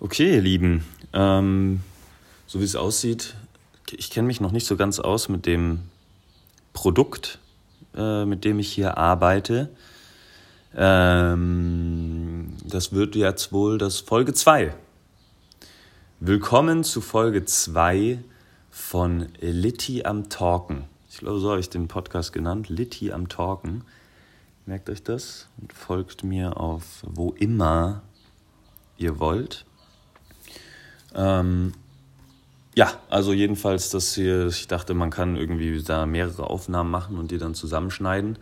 Okay, ihr Lieben, ähm, so wie es aussieht, ich kenne mich noch nicht so ganz aus mit dem Produkt, äh, mit dem ich hier arbeite. Ähm, das wird jetzt wohl das Folge 2. Willkommen zu Folge 2 von Litti am Talken. Ich glaube, so habe ich den Podcast genannt, Litti am Talken. Merkt euch das und folgt mir auf wo immer ihr wollt. Ähm, ja, also jedenfalls das hier, ich dachte, man kann irgendwie da mehrere Aufnahmen machen und die dann zusammenschneiden.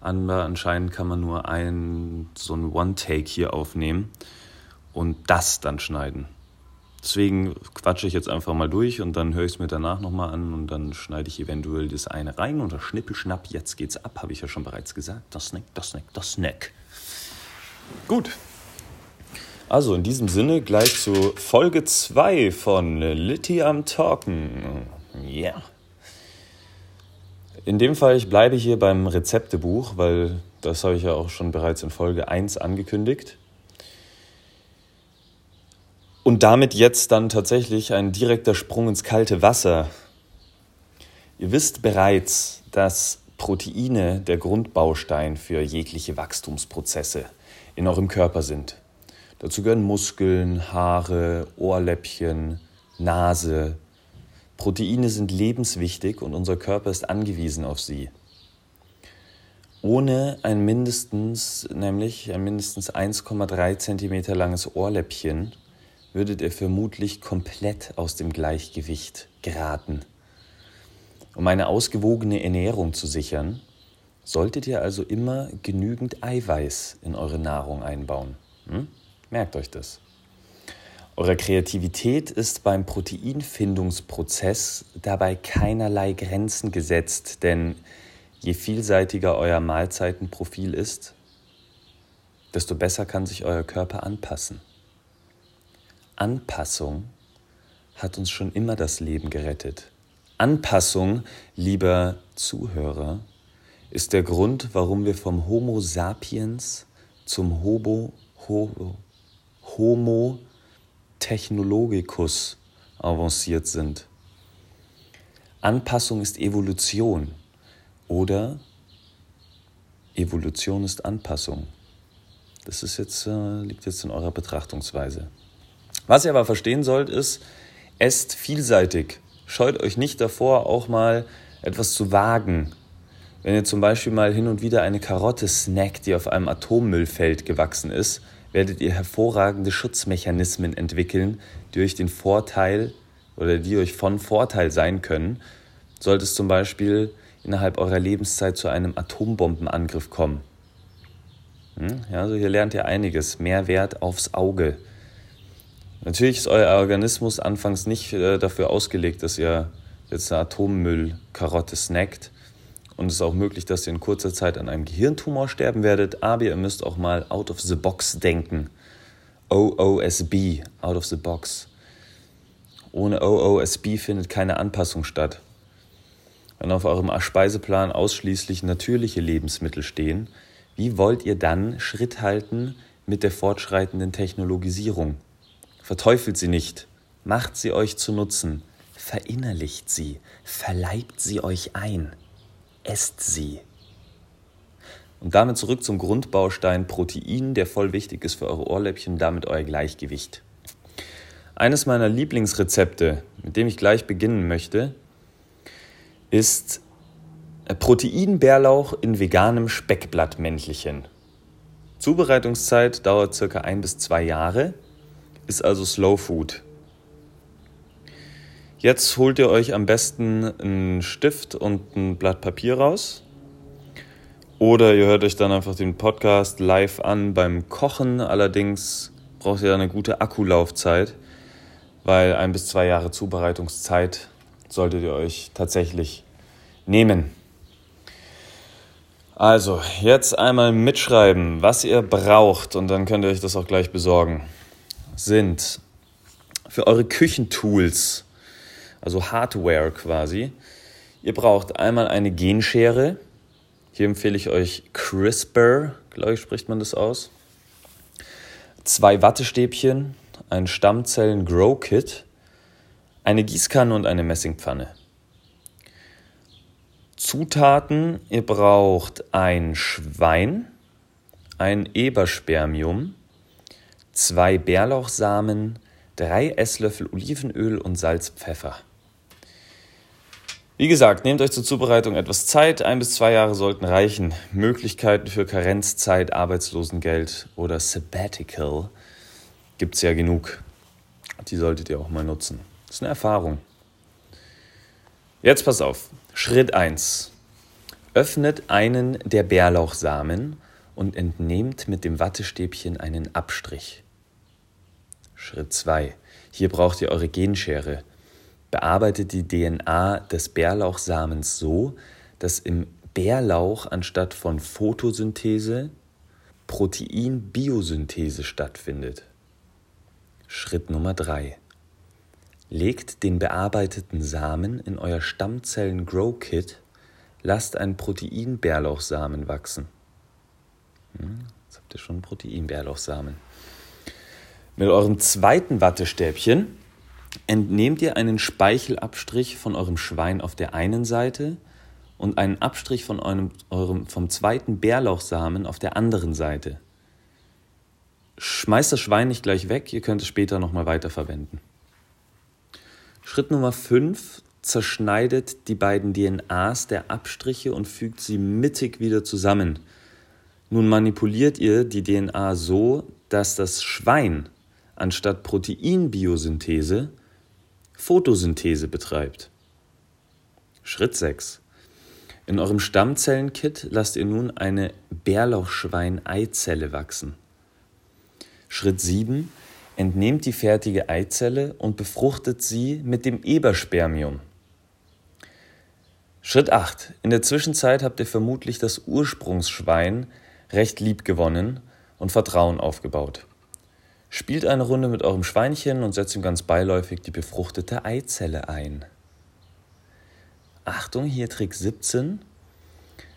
Aber anscheinend kann man nur ein, so ein One-Take hier aufnehmen und das dann schneiden. Deswegen quatsche ich jetzt einfach mal durch und dann höre ich es mir danach nochmal an und dann schneide ich eventuell das eine rein und das Schnippelschnapp, jetzt geht's ab, habe ich ja schon bereits gesagt. Das Snack, das Snack, das Snack. Gut, also in diesem Sinne gleich zu Folge 2 von Litty am Talken. Ja. Yeah. In dem Fall, ich bleibe hier beim Rezeptebuch, weil das habe ich ja auch schon bereits in Folge 1 angekündigt. Und damit jetzt dann tatsächlich ein direkter Sprung ins kalte Wasser. Ihr wisst bereits, dass Proteine der Grundbaustein für jegliche Wachstumsprozesse in eurem Körper sind. Dazu gehören Muskeln, Haare, Ohrläppchen, Nase. Proteine sind lebenswichtig und unser Körper ist angewiesen auf sie. Ohne ein mindestens, nämlich ein mindestens 1,3 cm langes Ohrläppchen, würdet ihr vermutlich komplett aus dem Gleichgewicht geraten. Um eine ausgewogene Ernährung zu sichern, solltet ihr also immer genügend Eiweiß in eure Nahrung einbauen. Hm? Merkt euch das. Eure Kreativität ist beim Proteinfindungsprozess dabei keinerlei Grenzen gesetzt, denn je vielseitiger euer Mahlzeitenprofil ist, desto besser kann sich euer Körper anpassen. Anpassung hat uns schon immer das Leben gerettet. Anpassung, lieber Zuhörer, ist der Grund, warum wir vom Homo sapiens zum Homo, Homo Homo technologicus avanciert sind. Anpassung ist Evolution oder Evolution ist Anpassung. Das ist jetzt, äh, liegt jetzt in eurer Betrachtungsweise. Was ihr aber verstehen sollt, ist, esst vielseitig. Scheut euch nicht davor, auch mal etwas zu wagen. Wenn ihr zum Beispiel mal hin und wieder eine Karotte snackt, die auf einem Atommüllfeld gewachsen ist, werdet ihr hervorragende Schutzmechanismen entwickeln, die euch den Vorteil oder die euch von Vorteil sein können, sollte es zum Beispiel innerhalb eurer Lebenszeit zu einem Atombombenangriff kommen. Hm? Ja, also hier lernt ihr einiges. Mehrwert aufs Auge. Natürlich ist euer Organismus anfangs nicht äh, dafür ausgelegt, dass ihr jetzt eine Atommüllkarotte snackt. Und es ist auch möglich, dass ihr in kurzer Zeit an einem Gehirntumor sterben werdet, aber ihr müsst auch mal out of the box denken. OOSB, out of the box. Ohne OOSB findet keine Anpassung statt. Wenn auf eurem Speiseplan ausschließlich natürliche Lebensmittel stehen, wie wollt ihr dann Schritt halten mit der fortschreitenden Technologisierung? Verteufelt sie nicht, macht sie euch zu Nutzen, verinnerlicht sie, verleibt sie euch ein esst sie. Und damit zurück zum Grundbaustein Protein, der voll wichtig ist für eure Ohrläppchen, damit euer Gleichgewicht. Eines meiner Lieblingsrezepte, mit dem ich gleich beginnen möchte, ist Proteinbärlauch in veganem Speckblattmäntelchen. Zubereitungszeit dauert circa ein bis zwei Jahre, ist also Slow Food. Jetzt holt ihr euch am besten einen Stift und ein Blatt Papier raus. Oder ihr hört euch dann einfach den Podcast live an beim Kochen. Allerdings braucht ihr eine gute Akkulaufzeit, weil ein bis zwei Jahre Zubereitungszeit solltet ihr euch tatsächlich nehmen. Also, jetzt einmal mitschreiben, was ihr braucht und dann könnt ihr euch das auch gleich besorgen. Sind für eure Küchentools also Hardware quasi. Ihr braucht einmal eine Genschere. Hier empfehle ich euch CRISPR, glaube ich, spricht man das aus. Zwei Wattestäbchen, ein Stammzellen-Grow-Kit, eine Gießkanne und eine Messingpfanne. Zutaten, ihr braucht ein Schwein, ein Eberspermium, zwei Bärlauchsamen, drei Esslöffel Olivenöl und Salz, Pfeffer. Wie gesagt, nehmt euch zur Zubereitung etwas Zeit. Ein bis zwei Jahre sollten reichen. Möglichkeiten für Karenzzeit, Arbeitslosengeld oder Sabbatical gibt es ja genug. Die solltet ihr auch mal nutzen. Das ist eine Erfahrung. Jetzt pass auf. Schritt 1. Öffnet einen der Bärlauchsamen und entnehmt mit dem Wattestäbchen einen Abstrich. Schritt 2. Hier braucht ihr eure Genschere bearbeitet die DNA des Bärlauchsamens so, dass im Bärlauch anstatt von Photosynthese Proteinbiosynthese stattfindet. Schritt Nummer 3. Legt den bearbeiteten Samen in euer Stammzellen Grow Kit, lasst einen Proteinbärlauchsamen wachsen. Hm, jetzt habt ihr schon Proteinbärlauchsamen. Mit eurem zweiten Wattestäbchen entnehmt ihr einen Speichelabstrich von eurem Schwein auf der einen Seite und einen Abstrich von eurem, eurem, vom zweiten Bärlauchsamen auf der anderen Seite. Schmeißt das Schwein nicht gleich weg, ihr könnt es später nochmal weiterverwenden. Schritt Nummer 5. Zerschneidet die beiden DNAs der Abstriche und fügt sie mittig wieder zusammen. Nun manipuliert ihr die DNA so, dass das Schwein anstatt Proteinbiosynthese Photosynthese betreibt. Schritt 6. In eurem Stammzellenkit lasst ihr nun eine Bärlauchschwein-Eizelle wachsen. Schritt 7. Entnehmt die fertige Eizelle und befruchtet sie mit dem Eberspermium. Schritt 8. In der Zwischenzeit habt ihr vermutlich das Ursprungsschwein recht lieb gewonnen und Vertrauen aufgebaut. Spielt eine Runde mit eurem Schweinchen und setzt ihm ganz beiläufig die befruchtete Eizelle ein. Achtung, hier Trick 17.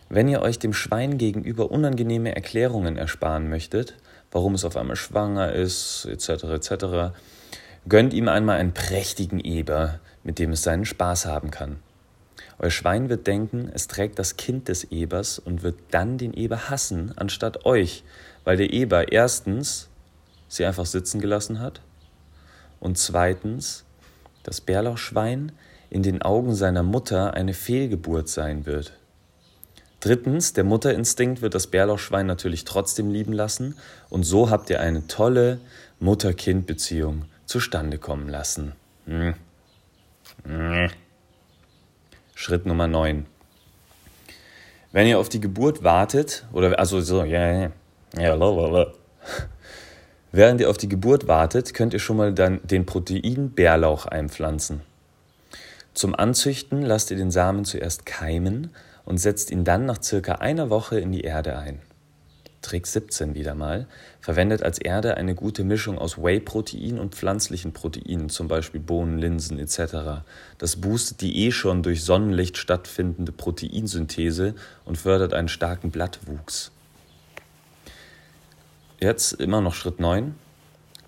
Wenn ihr euch dem Schwein gegenüber unangenehme Erklärungen ersparen möchtet, warum es auf einmal schwanger ist, etc., etc., gönnt ihm einmal einen prächtigen Eber, mit dem es seinen Spaß haben kann. Euer Schwein wird denken, es trägt das Kind des Ebers und wird dann den Eber hassen, anstatt euch, weil der Eber erstens sie einfach sitzen gelassen hat. Und zweitens, das Bärlauchschwein in den Augen seiner Mutter eine Fehlgeburt sein wird. Drittens, der Mutterinstinkt wird das Bärlauchschwein natürlich trotzdem lieben lassen und so habt ihr eine tolle Mutter-Kind-Beziehung zustande kommen lassen. Hm. Hm. Schritt Nummer 9. Wenn ihr auf die Geburt wartet, oder also so, ja, ja, ja, Während ihr auf die Geburt wartet, könnt ihr schon mal dann den Protein-Bärlauch einpflanzen. Zum Anzüchten lasst ihr den Samen zuerst keimen und setzt ihn dann nach circa einer Woche in die Erde ein. Trick 17 wieder mal. Verwendet als Erde eine gute Mischung aus Whey-Protein und pflanzlichen Proteinen, zum Beispiel Bohnen, Linsen etc. Das boostet die eh schon durch Sonnenlicht stattfindende Proteinsynthese und fördert einen starken Blattwuchs. Jetzt immer noch Schritt 9.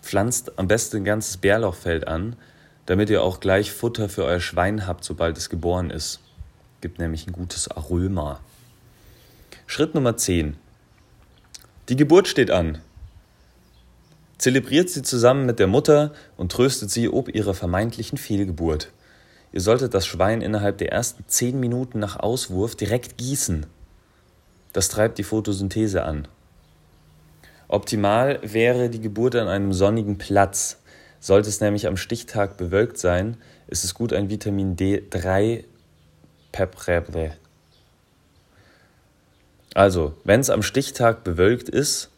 Pflanzt am besten ein ganzes Bärlauchfeld an, damit ihr auch gleich Futter für euer Schwein habt, sobald es geboren ist. Gibt nämlich ein gutes Aroma. Schritt Nummer 10. Die Geburt steht an. Zelebriert sie zusammen mit der Mutter und tröstet sie ob ihrer vermeintlichen Fehlgeburt. Ihr solltet das Schwein innerhalb der ersten 10 Minuten nach Auswurf direkt gießen. Das treibt die Photosynthese an. Optimal wäre die Geburt an einem sonnigen Platz. Sollte es nämlich am Stichtag bewölkt sein, ist es gut, ein Vitamin D3 Peprebre. Also, wenn es am Stichtag bewölkt ist,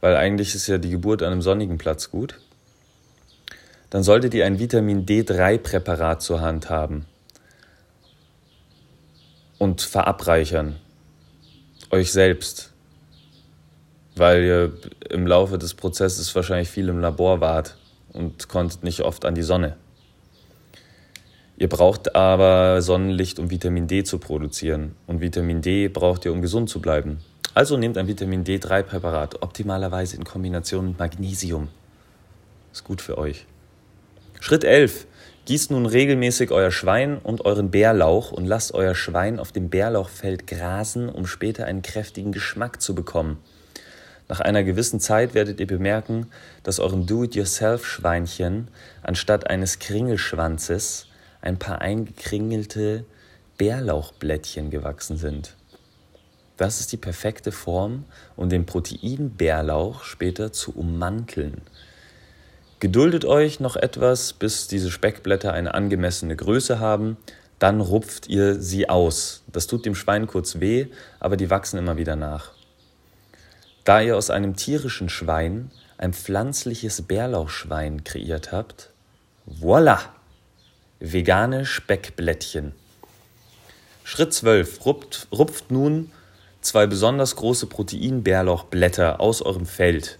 weil eigentlich ist ja die Geburt an einem sonnigen Platz gut, dann solltet ihr ein Vitamin D3-Präparat zur Hand haben und verabreichern. Euch selbst weil ihr im Laufe des Prozesses wahrscheinlich viel im Labor wart und konntet nicht oft an die Sonne. Ihr braucht aber Sonnenlicht, um Vitamin D zu produzieren. Und Vitamin D braucht ihr, um gesund zu bleiben. Also nehmt ein Vitamin D3-Präparat, optimalerweise in Kombination mit Magnesium. Ist gut für euch. Schritt 11. Gießt nun regelmäßig euer Schwein und euren Bärlauch und lasst euer Schwein auf dem Bärlauchfeld grasen, um später einen kräftigen Geschmack zu bekommen. Nach einer gewissen Zeit werdet ihr bemerken, dass eurem Do-it-yourself-Schweinchen anstatt eines Kringelschwanzes ein paar eingekringelte Bärlauchblättchen gewachsen sind. Das ist die perfekte Form, um den Proteinbärlauch später zu ummanteln. Geduldet euch noch etwas, bis diese Speckblätter eine angemessene Größe haben, dann rupft ihr sie aus. Das tut dem Schwein kurz weh, aber die wachsen immer wieder nach. Da ihr aus einem tierischen Schwein ein pflanzliches Bärlauchschwein kreiert habt, voilà! Vegane Speckblättchen. Schritt 12. Rupft, rupft nun zwei besonders große Proteinbärlauchblätter aus eurem Feld.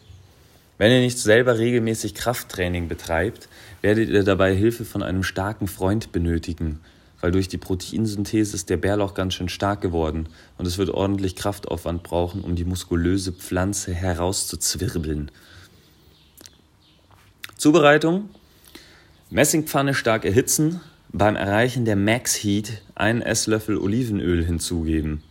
Wenn ihr nicht selber regelmäßig Krafttraining betreibt, werdet ihr dabei Hilfe von einem starken Freund benötigen, weil durch die Proteinsynthese ist der Bärlauch ganz schön stark geworden und es wird ordentlich Kraftaufwand brauchen, um die muskulöse Pflanze herauszuzwirbeln. Zubereitung: Messingpfanne stark erhitzen, beim Erreichen der Max Heat einen Esslöffel Olivenöl hinzugeben.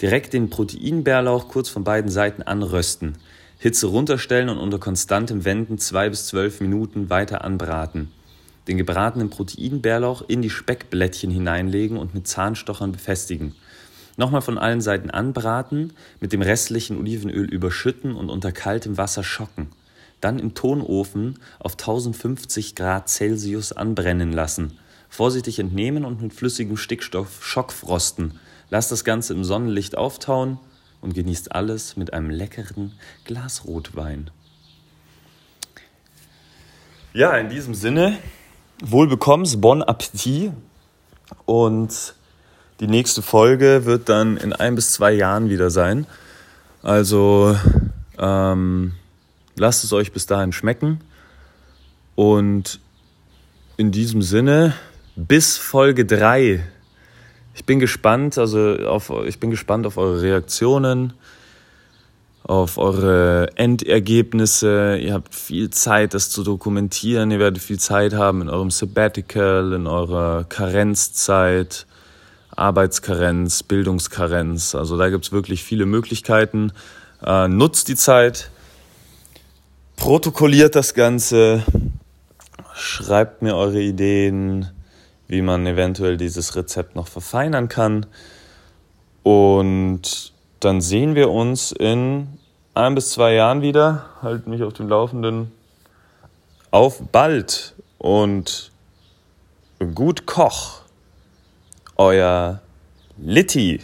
Direkt den Proteinbärlauch kurz von beiden Seiten anrösten. Hitze runterstellen und unter konstantem Wenden zwei bis zwölf Minuten weiter anbraten. Den gebratenen Proteinbärlauch in die Speckblättchen hineinlegen und mit Zahnstochern befestigen. Nochmal von allen Seiten anbraten, mit dem restlichen Olivenöl überschütten und unter kaltem Wasser schocken. Dann im Tonofen auf 1050 Grad Celsius anbrennen lassen. Vorsichtig entnehmen und mit flüssigem Stickstoff schockfrosten. Lasst das Ganze im Sonnenlicht auftauen und genießt alles mit einem leckeren Glas Rotwein. Ja, in diesem Sinne, wohlbekommens, bon appetit. Und die nächste Folge wird dann in ein bis zwei Jahren wieder sein. Also ähm, lasst es euch bis dahin schmecken. Und in diesem Sinne, bis Folge 3 ich bin gespannt, also auf, ich bin gespannt auf eure Reaktionen, auf eure Endergebnisse. Ihr habt viel Zeit, das zu dokumentieren. Ihr werdet viel Zeit haben in eurem Sabbatical, in eurer Karenzzeit, Arbeitskarenz, Bildungskarenz. Also da gibt es wirklich viele Möglichkeiten. Äh, nutzt die Zeit, protokolliert das Ganze, schreibt mir eure Ideen wie man eventuell dieses Rezept noch verfeinern kann. Und dann sehen wir uns in ein bis zwei Jahren wieder. Halt mich auf dem Laufenden. Auf bald und gut Koch. Euer Litti.